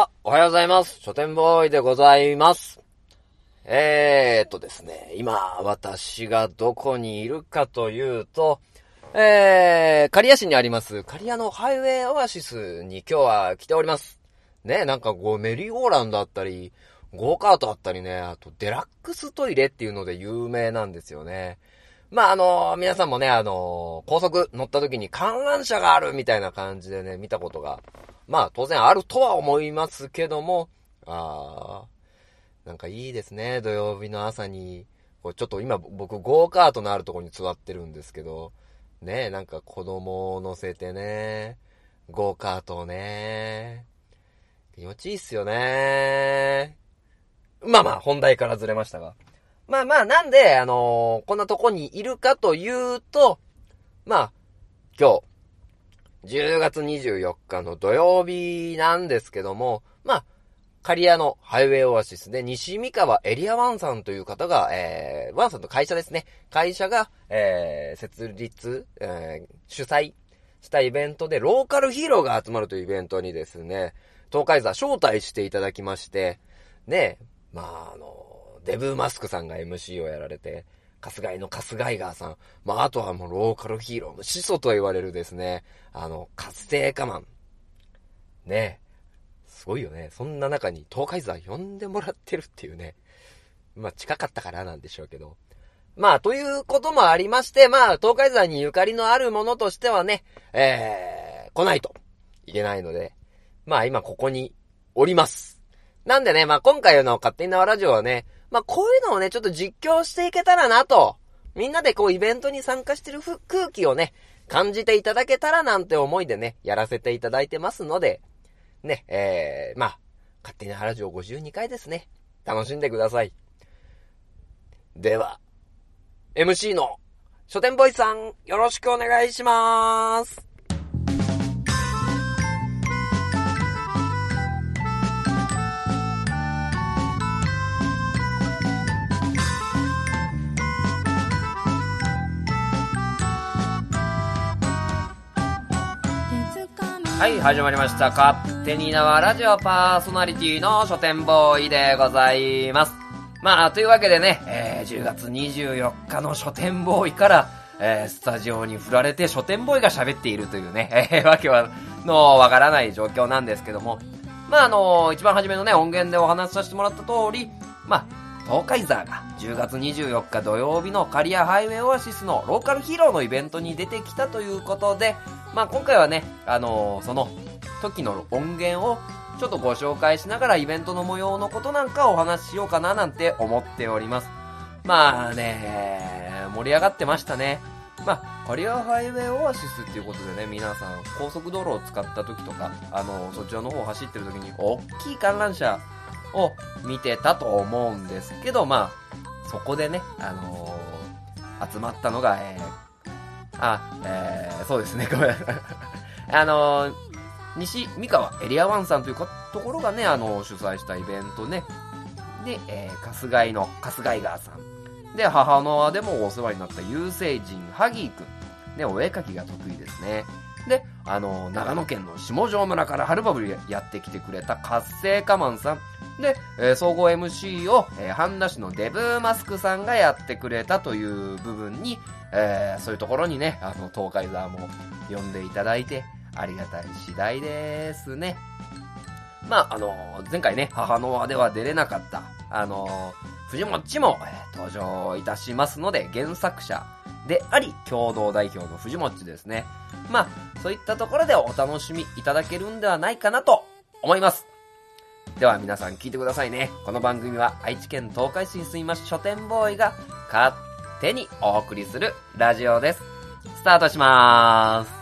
あ、おはようございます。書店ボーイでございます。えーっとですね、今、私がどこにいるかというと、えー、刈谷市にあります、刈谷のハイウェイオアシスに今日は来ております。ね、なんかこう、メリーゴーランドあったり、ゴーカートあったりね、あとデラックストイレっていうので有名なんですよね。まあ、あの皆さんもね、あの高速乗った時に観覧車があるみたいな感じでね、見たことが、まあ、当然あるとは思いますけども、あー、なんかいいですね、土曜日の朝に。こうちょっと今僕ゴーカートのあるところに座ってるんですけど、ね、なんか子供を乗せてね、ゴーカートをね、気持ちいいっすよね。まあまあ、本題からずれましたが。まあまあ、なんで、あのーこんなとこにいるかというと、まあ、今日、10月24日の土曜日なんですけども、まあ、刈谷のハイウェイオアシスで西三河エリアワンさんという方が、えー、ワンさんの会社ですね。会社が、えー、設立、えー、主催したイベントで、ローカルヒーローが集まるというイベントにですね、東海座招待していただきまして、ね、まあ、あの、デブーマスクさんが MC をやられて、春日井の春日井川さん、まあ、あとはもうローカルヒーローの始祖と言われるですね、あの、活性化マン。ねすごいよね。そんな中に東海座呼んでもらってるっていうね。まあ、近かったからなんでしょうけど。まあ、ということもありまして、まあ、東海座にゆかりのあるものとしてはね、えー、来ないといけないので、まあ、今ここにおります。なんでね、まあ、今回の勝手に縄ラジオはね、まあ、こういうのをね、ちょっと実況していけたらなと、みんなでこうイベントに参加してるふ空気をね、感じていただけたらなんて思いでね、やらせていただいてますので、ね、えー、まあ、勝手に縄ラジオ52回ですね。楽しんでください。では、MC の書店ボーイさん、よろしくお願いします。はい、始まりました。勝手に縄ラジオパーソナリティの書店ボーイでございます。まあ、というわけでね、えー10月24日の書店ボーイから、えースタジオに振られて書店ボーイが喋っているというね、えーわけは、のわからない状況なんですけども、まあ、あの一番初めのね、音源でお話しさせてもらった通り、まあ、東海ザーが10月24日土曜日のカリアハイウェイオアシスのローカルヒーローのイベントに出てきたということで、まあ今回はね、あのーその時の音源をちょっとご紹介しながらイベントの模様のことなんかをお話ししようかななんて思っております。まあね、盛り上がってましたね。まあ、カリアハイウェイオアシスっていうことでね、皆さん高速道路を使った時とか、あの、そちらの方を走ってる時に大きい観覧車を見てたと思うんですけど、まあ、そこでね、あのー集まったのが、えー、あ、えー、そうですね、ごめん。あのー西三河エリアワンさんというかところがね、あの主催したイベントね。で、えー、春日井の春日井川さん。で、母の輪でもお世話になった有星人、ハギーくん。ね、お絵描きが得意ですね。で、あの、長野県の下條村からはるばるやってきてくれた活性化マンさん。で、えー総合 MC を、えー、半田市のデブーマスクさんがやってくれたという部分に、えーそういうところにね、あの、東海沢も呼んでいただいて、ありがたい次第ですね。まあ、あの、前回ね、母の輪では出れなかった、あの、藤もっちも、え登場いたしますので、原作者であり、共同代表の藤もっちですね。まあ、そういったところでお楽しみいただけるんではないかなと思います。では皆さん聞いてくださいね。この番組は愛知県東海市に住みます書店ボーイが勝手にお送りするラジオです。スタートしまーす。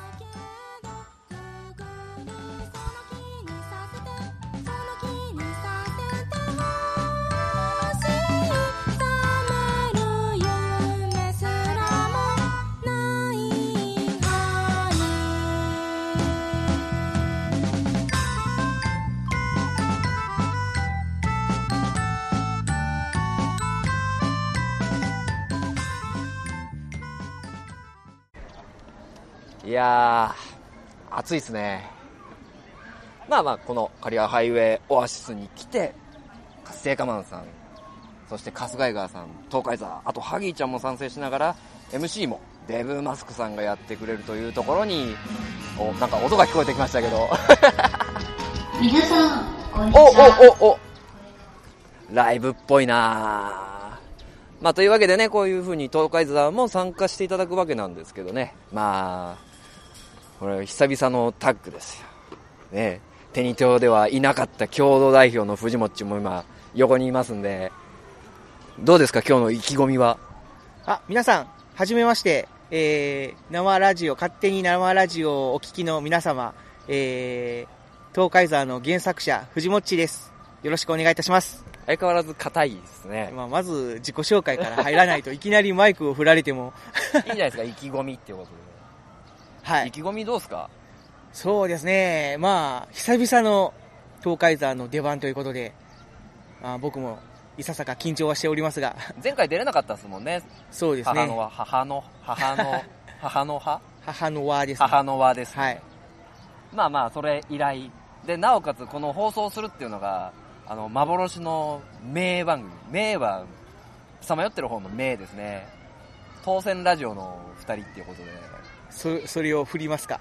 やー、暑いっすね。まあまあ、このカリアハイウェイオアシスに来て、活性化マンさん、そして春日井川さん、東海座、あとハギーちゃんも参戦しながら、MC もデブマスクさんがやってくれるというところに、お、なんか音が聞こえてきましたけど。皆さん、こんにちお、は。お、お、おライブっぽいなぁまあというわけでね、こういう風に東海座も参加していただくわけなんですけどね。まあ、これ久々のタッグですよ。ねテニトではいなかった共同代表の藤もっちも今横にいますんで、どうですか今日の意気込みは？あ、皆さん、はじめまして。えー、生ラジオ、勝手に生ラジオをお聞きの皆様、えー、東海沢の原作者、藤もっちです。よろしくお願いいたします。相変わらず硬いですね。まあ、まず、自己紹介から入らないといきなりマイクを振られても、いいじゃないですか、意気込みっていうことで。はい。意気込みどうですか？そうですね。まあ、久々の東海沢の出番ということで、まあ、僕もいささか緊張はしておりますが、前回出れなかったですもんね。そうですね。母の輪、母の、母の、母の葉母の輪ですね。母の輪です、ね。はい。まあまあ、それ以来。で、なおかつこの放送するっていうのが、あの、幻の名番組。名は、さまよってる方の名ですね。当選ラジオの二人っていうことで。そ、それを振りますか？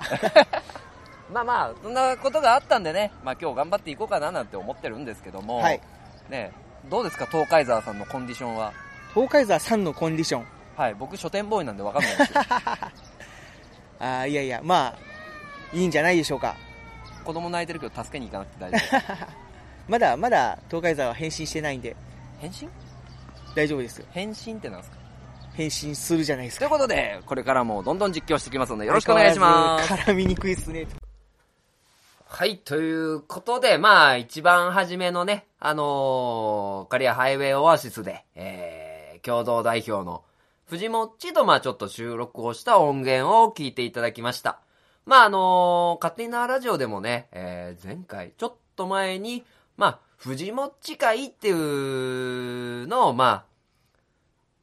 まあまあ、そんなことがあったんでね、まあ今日頑張っていこうかななんて思ってるんですけども、はい。ね、どうですか、東海沢さんのコンディションは？東海沢さんのコンディション。はい、僕書店ボーイなんでわかんないんですよ。あーいやいや、まあ、いいんじゃないでしょうか。子供泣いてるけど助けに行かなくて大丈夫。まだ、まだ、東海沢は返信してないんで、返信？大丈夫ですよ。返信ってなんですか？返信するじゃないですか。ということで、これからもどんどん実況していきますので、よろしくお願いします。絡みにくいっすね。はい、ということで、まあ、一番初めのね、あのー、カリアハイウェイオアシスで、えー、共同代表の藤もっちと、まあ、ちょっと収録をした音源を聞いていただきました。まあ、あのー、勝手なラジオでもね、えー、前回、ちょっと前に、まあ、藤もっち会っていうのを、まあ、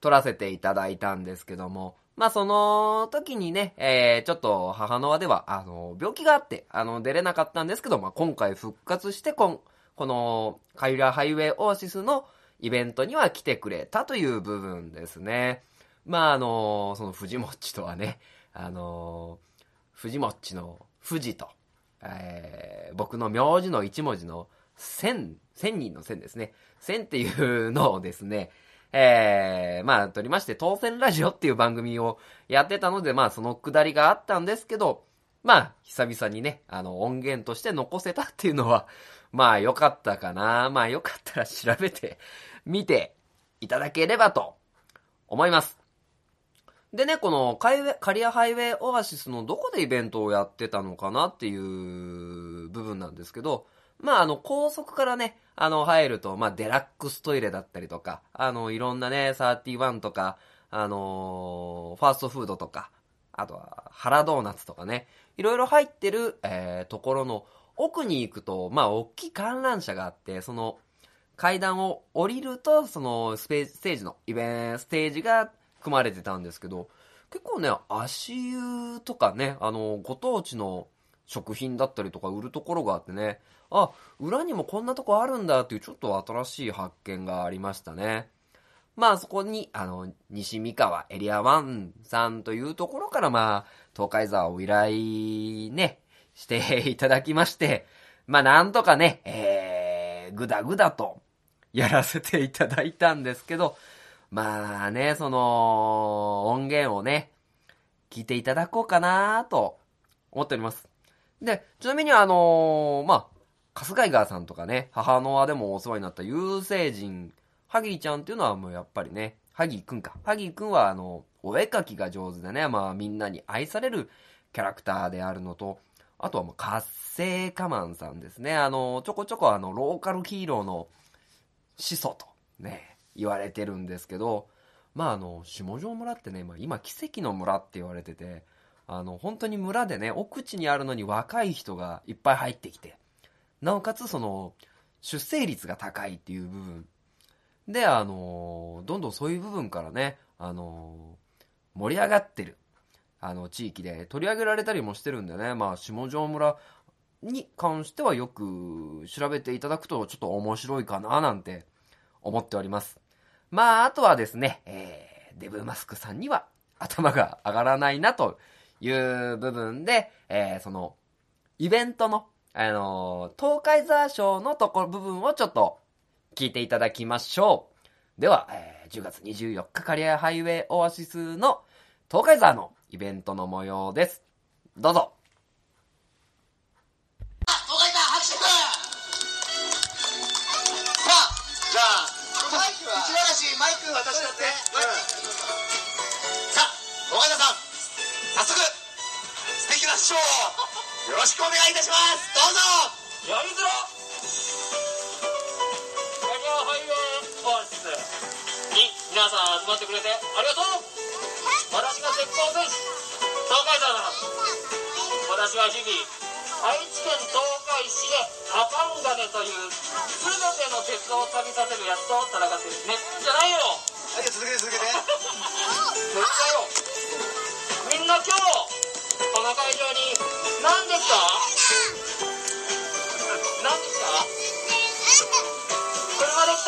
撮らせていただいたんですけども、まあその時にね、えー、ちょっと母の輪では、あの、病気があって、あの、出れなかったんですけど、まあ今回復活して、こん、この、カイラハイウェイオアシスのイベントには来てくれたという部分ですね。まああの、その藤もっちとはね、あの、藤もっちの藤と、えー、僕の名字の一文字の千、千人の千ですね。千っていうのをですね、えー、まあ、撮りまして、当選ラジオっていう番組をやってたので、まあ、そのくだりがあったんですけど、まあ、久々にね、あの、音源として残せたっていうのは、まあ、良かったかな。まあ、良かったら調べて、見ていただければと思います。でね、このカイウェカリアハイウェイオアシスのどこでイベントをやってたのかなっていう部分なんですけど、まあ、あの、高速からね、あの、入ると、まあ、デラックストイレだったりとか、あの、いろんなね、31とか、あのーファーストフードとか、あとは、原ドーナツとかね、いろいろ入ってる、えー、ところの奥に行くと、まあ、大きい観覧車があって、その、階段を降りると、そのスペ、ステージの、イベン、ステージが組まれてたんですけど、結構ね、足湯とかね、あの、ご当地の食品だったりとか売るところがあってね、あ、裏にもこんなとこあるんだっていうちょっと新しい発見がありましたね。まあそこに、あの、西三河エリア1さんというところからまあ、東海沢を依頼ね、していただきまして、まあなんとかね、えー、ぐだぐだとやらせていただいたんですけど、まあね、その、音源をね、聞いていただこうかなと思っております。で、ちなみにあのーまあ、春日井川さんとかね、母の輪でもお世話になった有星人、ハギーちゃんっていうのはもうやっぱりね、ハギーくんか。ハギーくんはあの、お絵描きが上手でね、まあみんなに愛されるキャラクターであるのと、あとはもう活性化マンさんですね。あの、ちょこちょこあの、ローカルヒーローの始祖とね、言われてるんですけど、まああの、下條村ってね、まあ今奇跡の村って言われてて、あの、本当に村でね、奥地にあるのに若い人がいっぱい入ってきて、なおかつその、出生率が高いっていう部分。で、あの、どんどんそういう部分からね、あの、盛り上がってる、あの、地域で取り上げられたりもしてるんでね、まあ、下條村、に関してはよく調べていただくとちょっと面白いかななんて思っております。まあ、あとはですね、えー、デブマスクさんには頭が上がらないなという部分で、えー、その、イベントの、あのー、東海ザー賞のところ部分をちょっと聞いていただきましょう。では、えー、10月24日カリアハイウェイオアシスの東海ザーのイベントの模様です。どうぞ。あ、東海さん、拍手くさあ、じゃあ、マイクは、内嵐、マイク渡しちゃって。さあ、東海さん、早速、素敵なショーをよろしくお願いいたします。どうぞ。やりづら。キャリアハイウェイオアシスに皆さん集まってくれてありがとう。私が鉄鋼戦士東海沢だ私は日々愛知県東海市でアカンガネという全ての鉄道を旅させるやつと戦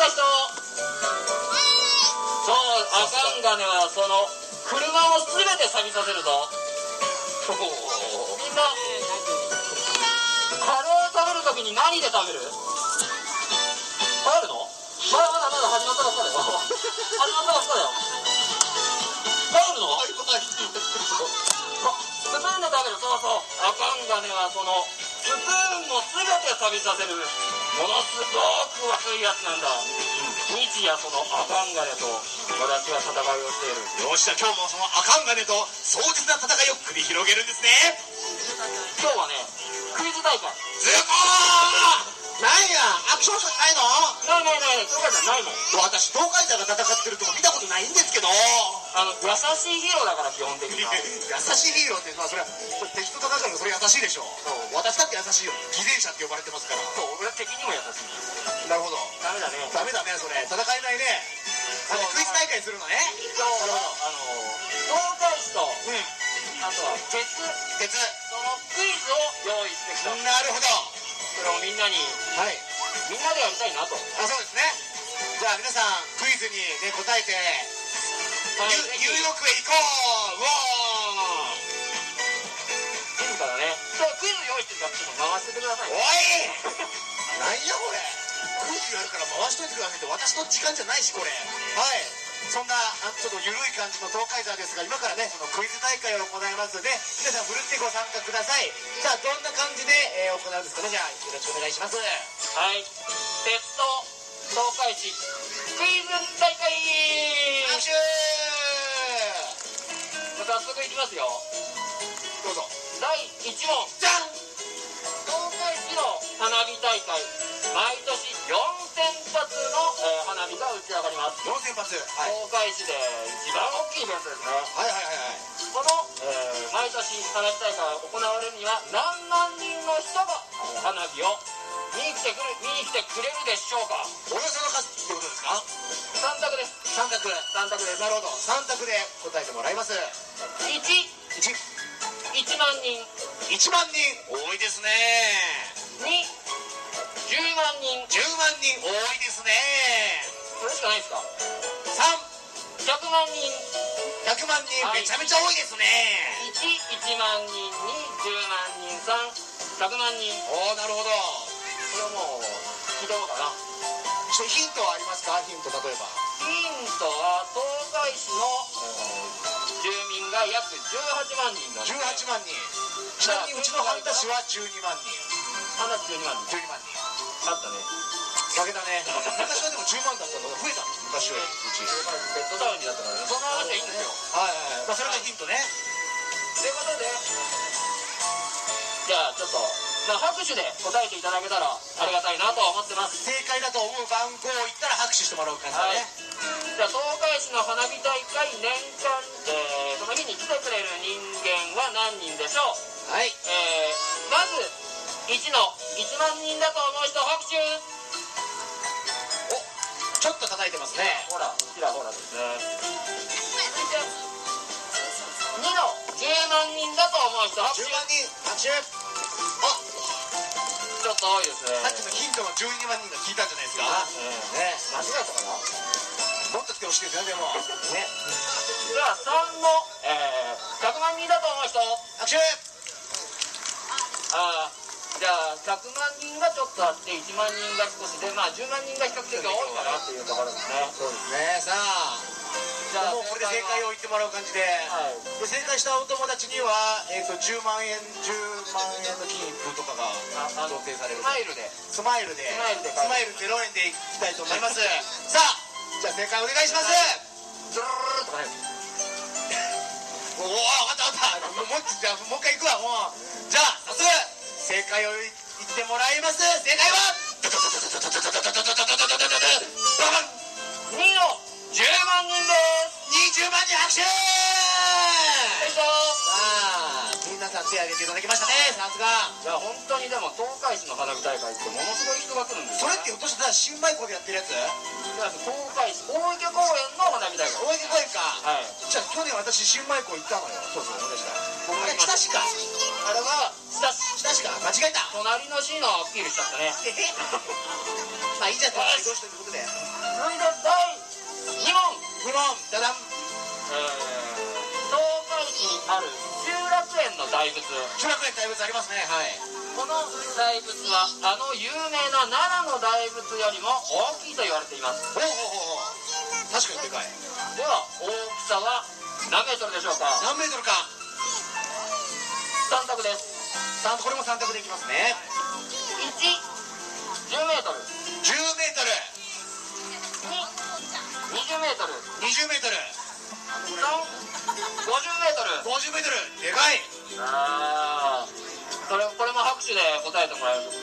た人そうあかんがねはその車を全て錆びさせるぞ。みんなカレー食べるときに何で食べる？帰るの？まだまだまだ始まったばっかだよ。始まったばっかだよ。帰るの？バイバイスプーンで食べる。そうそう。あかんがねはそのスプーンも全て錆びさせるものすごく悪いやつなんだ。日夜そのあかんがねと私は戦いをしている。よし、じゃあ今日もそのアカンガネと壮絶な戦いを繰り広げるんですね。今日はねクイズ大会。ずっとなんや、アクションしかないの？ないないない。ないそうかじゃないもん私、東海座が戦ってるとこ見たことないんですけど。あの優しいヒーローだから基本的には。優しいヒーローって、まあ、それは敵と戦うからそれ優しいでしょ。う。私だって優しいよ。偽善者って呼ばれてますから。そう。俺は敵にも優しい。なるほど。ダメだね。ダメだねそれ。戦えないね。あそう。クイズ大会するのね？今日なるはほあの東海市とうん。あとは鉄鉄そのクイズを用意してきた。なるほどそれをみんなに。はい。みんなでやりたいなと。あそうですね。じゃあ皆さんクイズにね答えて。はい。ニューヨークへ行こう。うお静かだね。そうクイズ用意してるからちょっと回しててください。ーおい。なんやこれ。クイズやるから回しといてくださいって私の時間じゃないしこれ。はいそんなあちょっと緩い感じの東海座ですが今からねそのクイズ大会を行いますので皆さんふるってご参加ください。さあどんな感じで、えー行うんですかね？じゃあよろしくお願いします。はい。鉄道東海市クイズ大会。拍手。早速いきますよ。どうぞ。第1問。じゃん。東海市の花火大会打ち上がります4000発はい。東海市で一番大きいイベントですね。はいはいはいはい。この、えー毎年花火大会が行われるには何万人の人がえー花火を見に来てくる見に来てくれるでしょうか。およその数ってことですか？3択です。三択。3択で。すなるほど。三択で答えてもらいます。1 1 1万人。1万人。多いですね。2 10万人。10万人多いですねそれしかないですか？3 100万人。100万人はい。めちゃめちゃ多いですね。11万人2 10万人3100万人。おおなるほど。これはもう聞いたのかな。ちょヒントはありますか？ヒント例えば。ヒントは東海市の、えー住民が約18万人なんですね。18万人。ちなみにうちの半田市は12万人。話12万人。12万人。あったね負けたね。昔はでも10万だったのが増えたの昔より。うちベッドタウンになったからね。その話はいいんですよはいはいそれがヒントね。ということで。じゃあちょっと、まあ、拍手で答えていただけたらありがたいなと思ってます。正解だと思う番号を言ったら拍手してもらう感じだはい。ねじゃあ東海市の花火大会年間、えーその日に来てくれる人間は何人でしょう？はい。えーまず1の1万人だと思う人拍手。おちょっと叩いてますね。ほらちらほら。ですね2の10万人だと思う人拍手10万人拍手あちょっと多いですねさっきのヒントの12万人が聞いたんじゃないですかうんね間違えたかなもっと来てほしいですよねでもねでは3の、えー、100万人だと思う人拍手あーじゃあ100万人がちょっとあって1万人が少しでまあ10万人が比較的多いかなっていうところですね。そうですね。さあじゃあもうこれで正解を言ってもらう感じで,、はい。で正解したお友達には、えー、と10万円10万円の金一封とかがああの贈呈される。スマイルで。スマイルで。スマイルで。スマイル0円でいきたいと思います。さあじゃあ正解お願いします、ズルーッとかねおお分かった分かった。もうもう一じゃあもう一回いくわもう。じゃあ早速正解を言ってもらいます。正解はババン2の10万人です20万人拍手よいしょさあ皆さん手挙げていただきましたねさすがいや本当にでも東海市の花火大会ってものすごい人が来るんです、それってひょっとしてさ新米湖でやってるやつ東海市大池公園の花火大会大池公園かはいじゃあ去年私新米湖行ったのよそうそう思い出した僕あれ北市かあれは下市北市か間違えた。隣の市のアピールしちゃったね。まあいいじゃん。隣同士ということで。続いて第2問2問ダダンえー東海市にある集落園の大仏。集落園大仏ありますね。はい。この大仏はあの有名な奈良の大仏よりも大きいと言われています。ほうほうほう確かにでかい。では大きさは何メートルでしょうか？何メートルか。3択です三これも3択でいきますね。110メートル。10メートル。220メートル。20メートル。350メートル。50メートル。でかい。ああそれこれも拍手で答えてもらえる。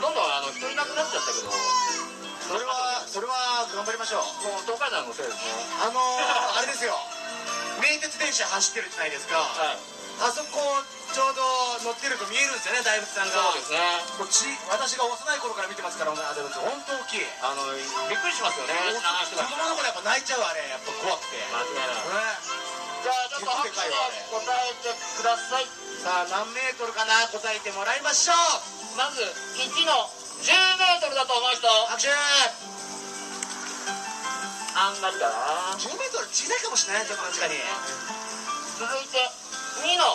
どんどんあの人いなくなっちゃったけど。それはそれは頑張りましょう。もう東海道のせいですね。あのー、あれですよ。名鉄電車走ってるじゃないですか。はい。あそこちょうど乗ってると見えるんですよね大仏さんが。そうですね。こっち私が幼い頃から見てますから大仏本当大きい。あのびっくりしますよね。子が供の頃やっぱ泣いちゃうあれやっぱ怖くて、ね、間違いない。じゃあちょっと拍手で答えてください。さあ何メートルかな？答えてもらいましょう。まず1の10メートルだと思う人。拍手。あんまりだな。10メートル小さいかもしれないちょっと確かに。続いて2の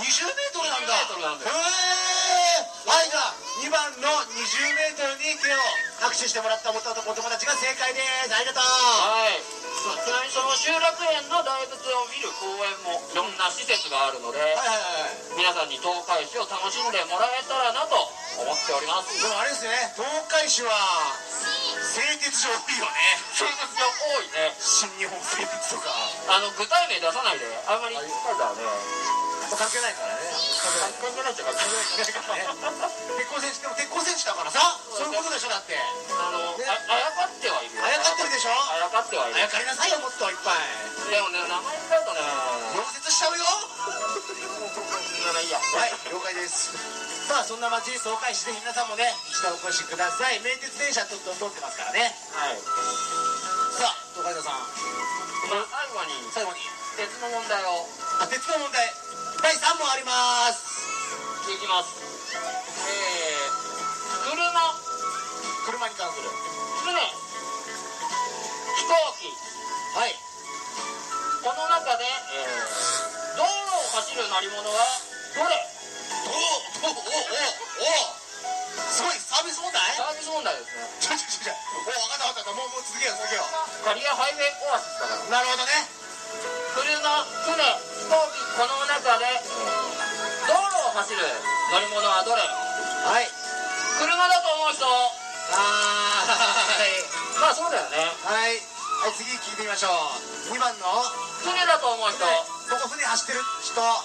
20メートルなんだ。よ。へえはいじゃあ2番の20メートルに手を拍手してもらったお友達が正解です。ありがとう。はい。ちなみにその集落園の大仏を見る公園もいろんな施設があるのではいはいはい皆さんに東海市を楽しんでもらえたらなと思っております。でもあれですね。東海市は製鉄所多いよね。生活が多いね。新日本製鉄とか。あの具体名出さないで。あんまり言ったらね関係ないからね。関係ないっちゃ関係ないからね。鉄鋼戦士でも鉄鋼戦士だからさ。そういうことでしょだって。あのああやかってはいるよ。あやかってるでしょ。あやかってはいる。あやかりなさいよもっといっぱい。でもね名前使うとね溶接しちゃうよはい了解ですさあそんな街東海市ぜひ皆さんもね一度お越しください名鉄電車ちょっと通ってますからねはいさあ東海道さんまあ最後に最後に鉄の問題をあ鉄の問題第3問あります。いきます。えー、車。車に関する。船。飛行機。はい。この中で、えー、道路を走る乗り物はどれ？おおおおおおすごいサービス問題？サービス問題ですね。ちょちょちょちょ。お分かった分かった。もうもう続けよう続けよカリアハイウェイオアシスだから。うなるほどね。車船飛行機このを走る乗り物はどれ？はい。車だと思う人？はまあそうだよね。はい。はい次聞いてみましょう。2番の？船だと思う人？ここ船走ってる？人。は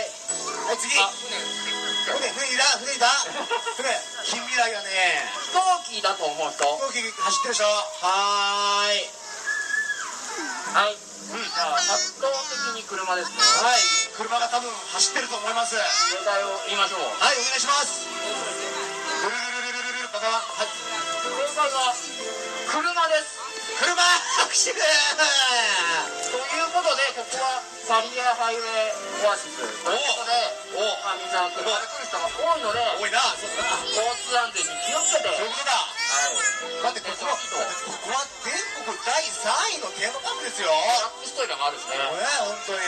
ーい。はい次。あ船。船、船いた船いた？船、近未来やね。飛行機だと思う人？飛行機走ってる人。はーい。はい、じゃあ圧倒的に車ですね。はい。車が多分走ってると思います。正解を言いましょう。はいお願いします。ルルルルルルルバカバはい正解は車です車拍手ということでここはキリアハイウェイオアシスということでおおまあ来る人が多いので多いな交通安全に気をつけてそういうこだってこってここは全国第3位のテーマパークですよ。トラックストイレもあるしね、ね、本当に。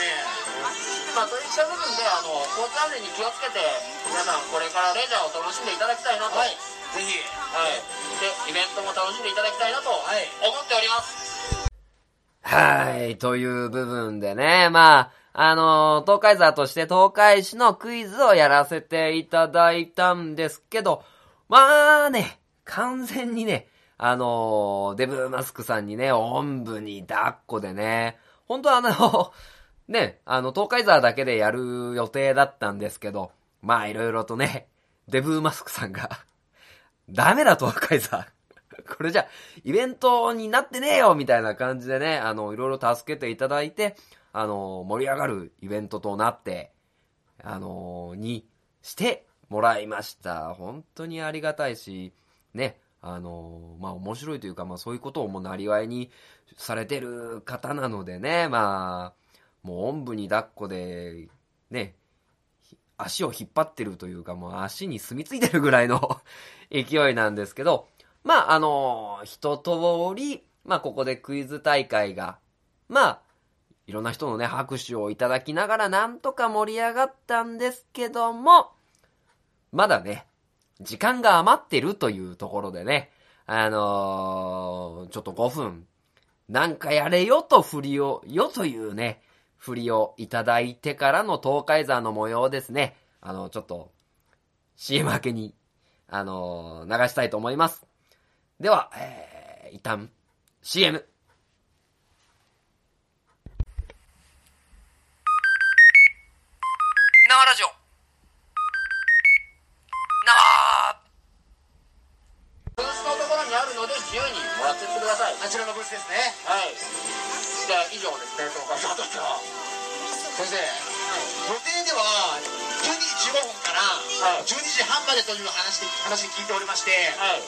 まあ、といった部分であの交通安全に気をつけて皆さんこれからレジャーを楽しんでいただきたいなと、はい。ぜひ。はいでイベントも楽しんでいただきたいなと思はいっております、はい、という部分でね、まあ、あの、東海座として東海市のクイズをやらせていただいたんですけど、まあね、完全にね、あの、デブマスクさんにね、おんぶに抱っこでね、本当はあの、ね、あの、東海座だけでやる予定だったんですけど、まあいろいろとね、デブマスクさんが、ダメだ東海座。これじゃ、イベントになってねえよみたいな感じでね、あの、いろいろ助けていただいて、あの、盛り上がるイベントとなって、あの、にしてもらいました。本当にありがたいし、ね、あの、まあ、面白いというか、まあ、そういうことをもうなりわいにされてる方なのでね、まあ、もうおんぶに抱っこで、ね、足を引っ張ってるというか、もう足に住み着いてるぐらいの 勢いなんですけど、まあ、あの、一通り、まあ、ここでクイズ大会が、まあ、いろんな人のね、拍手をいただきながら、なんとか盛り上がったんですけども、まだね、時間が余ってるというところでね、あのーちょっと5分、なんかやれよと振りを、よというね、振りをいただいてからの東海山の模様ですね。あの、ちょっと、CM 明けに、あのー流したいと思います。では、えー、一旦、CM。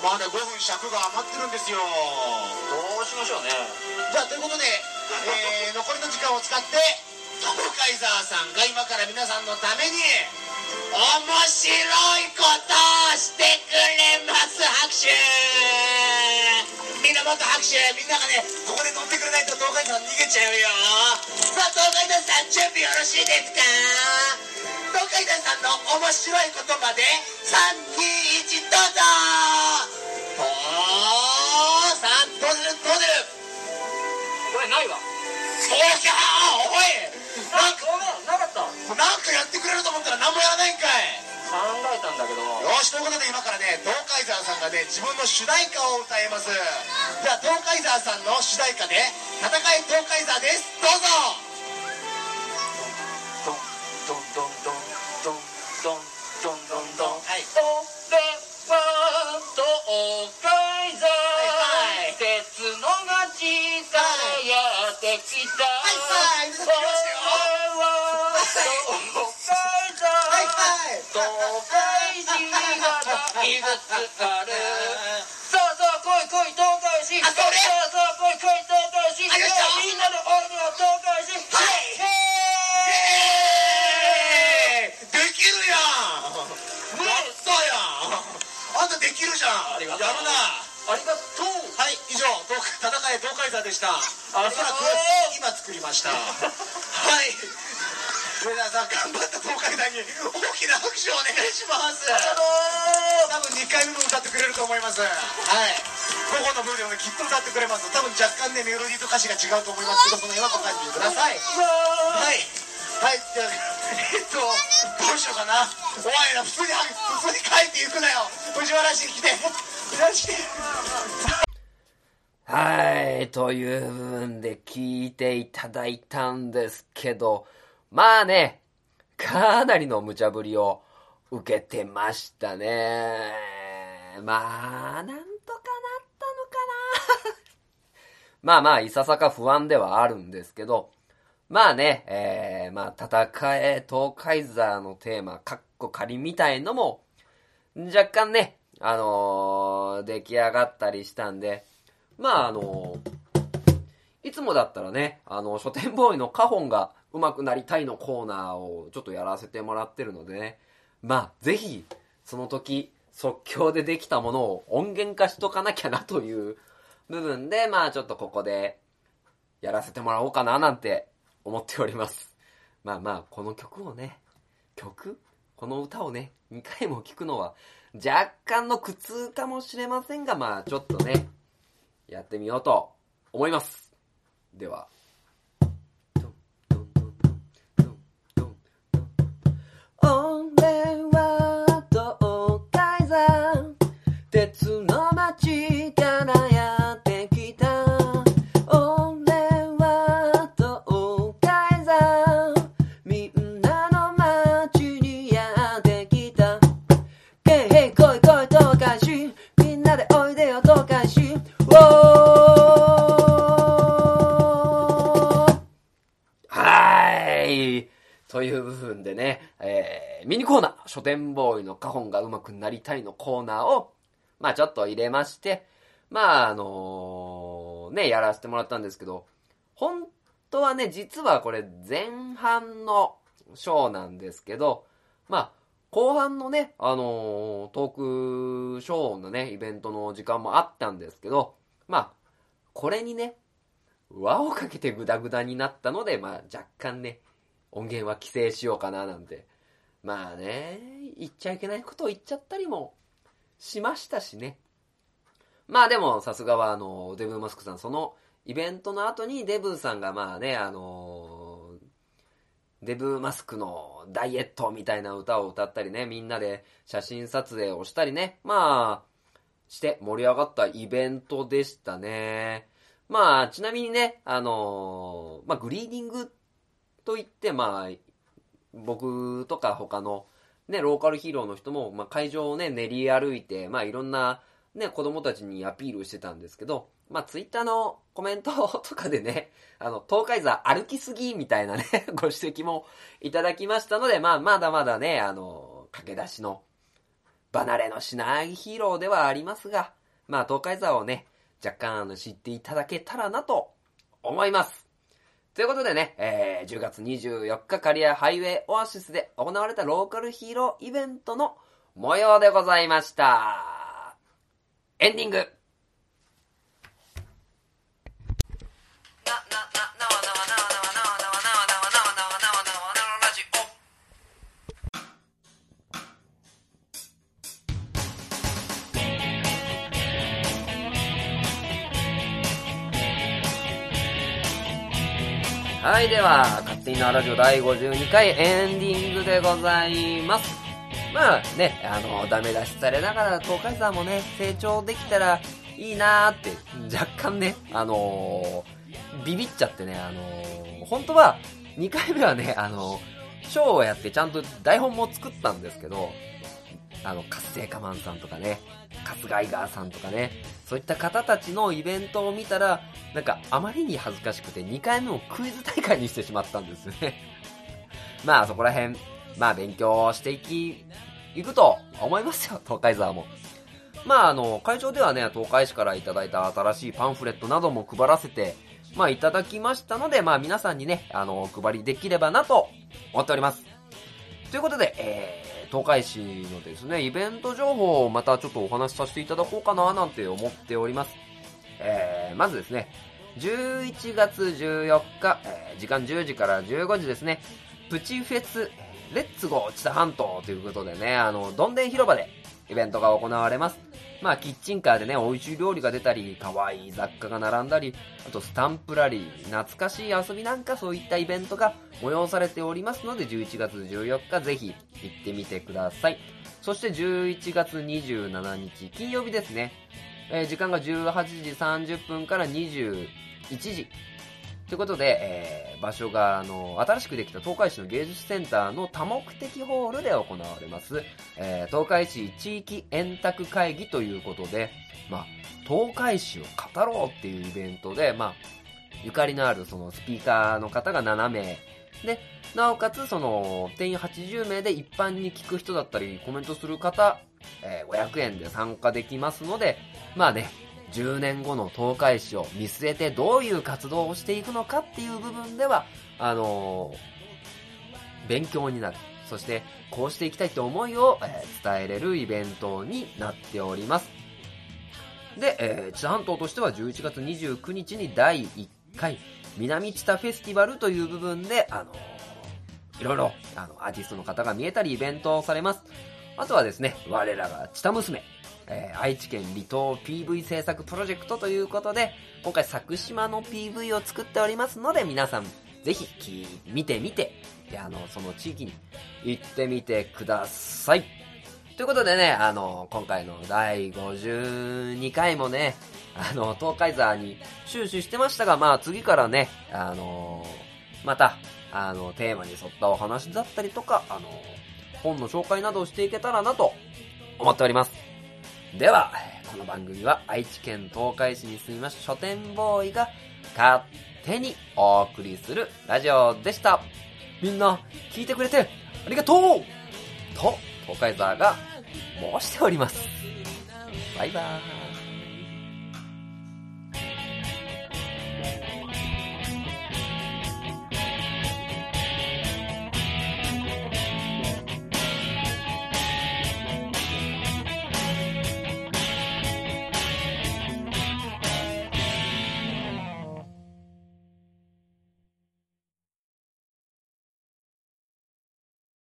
まだ5分尺が余ってるんですよ。どうしましょうね。じゃあということで、えー残りの時間を使って東海沢さんが今から皆さんのために面白いことをしてくれます拍手。みんなもっと拍手。みんながねここで乗ってくれないと東海沢逃げちゃうよ。さあ東海沢さん準備よろしいですか？東海沢さんの面白い言葉で321どうぞないわ。そうかおいなんかなかったなんかやってくれると思ったら何もやらないんかい。考えたんだけどよしということで今からね東海沢さんがね自分の主題歌を歌います。じゃあ東海沢さんの主題歌で「戦い東海沢」です。どうぞた。はいはい。いはい東海市がいくつあるさあさあ来い来い東海市あそれさあさあ来い来い東海市あよいしょみんなではいきるやんやったやんあんたできやるなありがとうでした。あおそらく今作りました。はい。それではさ頑張った東海座に大きな拍手をお願いします。多分2回目も歌ってくれると思います。はい。午後の部でもねきっと歌ってくれます。多分若干ねメロディーと歌詞が違うと思いますけどその辺はご感じください。はい。はい。じゃあ えっとどうしようかな。お前ら普通に普通に帰っていくなよ。藤原市に来て。藤原市来てはい、という部分で聞いていただいたんですけど、まあね、かなりの無茶ぶりを受けてましたね。まあ、なんとかなったのかな。まあまあ、いささか不安ではあるんですけど、まあね、えー、まあ、戦え東海座のテーマ、カッコ仮みたいのも、若干ね、あのー出来上がったりしたんで、まああのいつもだったらね、あの、書店ボーイのカホンが上手くなりたいのコーナーをちょっとやらせてもらってるのでね、まあ、ぜひ、その時、即興でできたものを音源化しとかなきゃなという部分で、まあちょっとここでやらせてもらおうかななんて思っております。まあまあ、この曲をね、曲？この歌をね、2回も聴くのは若干の苦痛かもしれませんが、まあちょっとね、やってみようと思います。では。上手くなりたいのコーナーを、まあちょっと入れまして、まああのね、やらせてもらったんですけど、本当はね、実はこれ前半のショーなんですけど、まあ、後半のね、あのートークショーのね、イベントの時間もあったんですけど、まあ、これにね、輪をかけてグダグダになったので、まあ若干ね、音源は規制しようかななんて。まあね、言っちゃいけないことを言っちゃったりもしましたしね。まあでもさすがはあの、デブマスクさん、そのイベントの後にデブさんがまあね、あのデブマスクのダイエットみたいな歌を歌ったりね、みんなで写真撮影をしたりね、まあ、して盛り上がったイベントでしたね。まあ、ちなみにね、あのまあ、グリーディングといって、まあ、僕とか他のね、ローカルヒーローの人も、まあ、会場をね、練り歩いて、まあ、いろんなね、子供たちにアピールしてたんですけど、まあ、ツイッターのコメントとかでね、あの、東海座歩きすぎみたいなね、ご指摘もいただきましたので、まあ、まだまだね、あの、駆け出しの、離れのしないヒーローではありますが、まあ、東海座をね、若干あの知っていただけたらなと思います。ということでね、えー10月24日カリアハイウェイオアシスで行われたローカルヒーローイベントの模様でございました。エンディング。はい、では、勝手にラジオ第52回エンディングでございます。まあね、あの、ダメ出しされながら東海さんもね、成長できたらいいなーって、若干ね、あのービビっちゃってね、あのー本当は、2回目はね、あのショーをやってちゃんと台本も作ったんですけど、あの、活性化マンさんとかね、カスガイガーさんとかね、そういった方たちのイベントを見たら、なんかあまりに恥ずかしくて2回目もクイズ大会にしてしまったんですよね。まあそこら辺、まあ勉強していき、いくと思いますよ、東海沢も。まああの、会場ではね、東海市からいただいた新しいパンフレットなども配らせて、まあいただきましたので、まあ皆さんにね、あの、お配りできればなと思っております。ということで、えー、東海市のですね、イベント情報をまたちょっとお話しさせていただこうかななんて思っております。えー、まずですね、11月14日、えー時間10時から15時ですね、プチフェス、レッツゴー知多半島ということでね、あの、どんでん広場でイベントが行われます。まあ、キッチンカーでね、美味しい料理が出たり、可愛い雑貨が並んだり、あとスタンプラリー、懐かしい遊びなんかそういったイベントが催されておりますので、11月14日ぜひ行ってみてください。そして11月27日、金曜日ですね。えー時間が18時30分から21時。ということで、えー、場所が、あの、新しくできた東海市の芸術センターの多目的ホールで行われます、えー、東海市地域円卓会議ということで、まあ、東海市を語ろうっていうイベントで、まあ、ゆかりのあるそのスピーカーの方が7名、で、なおかつその、定員80名で一般に聞く人だったり、コメントする方、えー500円で参加できますので、まあね、10年後の東海市を見据えてどういう活動をしていくのかっていう部分では、あのー勉強になる。そして、こうしていきたいって思いを、えー伝えれるイベントになっております。で、えー、知多半島としては11月29日に第1回南知多フェスティバルという部分で、あのーいろいろ、あの、アーティストの方が見えたりイベントをされます。あとはですね、我らが知多娘、えー愛知県離島 PV 制作プロジェクトということで、今回作島の PV を作っておりますので、皆さん、ぜひ、見てみて、で、あの、その地域に行ってみてください。ということでね、あの、今回の第52回もね、あの、東海座に終始してましたが、まあ次からね、あの、また、あの、テーマに沿ったお話だったりとか、あの、本の紹介などをしていけたらなと思っております。では、この番組は愛知県東海市に住みます書店ボーイが勝手にお送りするラジオでした。みんな、聞いてくれてありがとうと、東海沢が申しております。バイバーイ。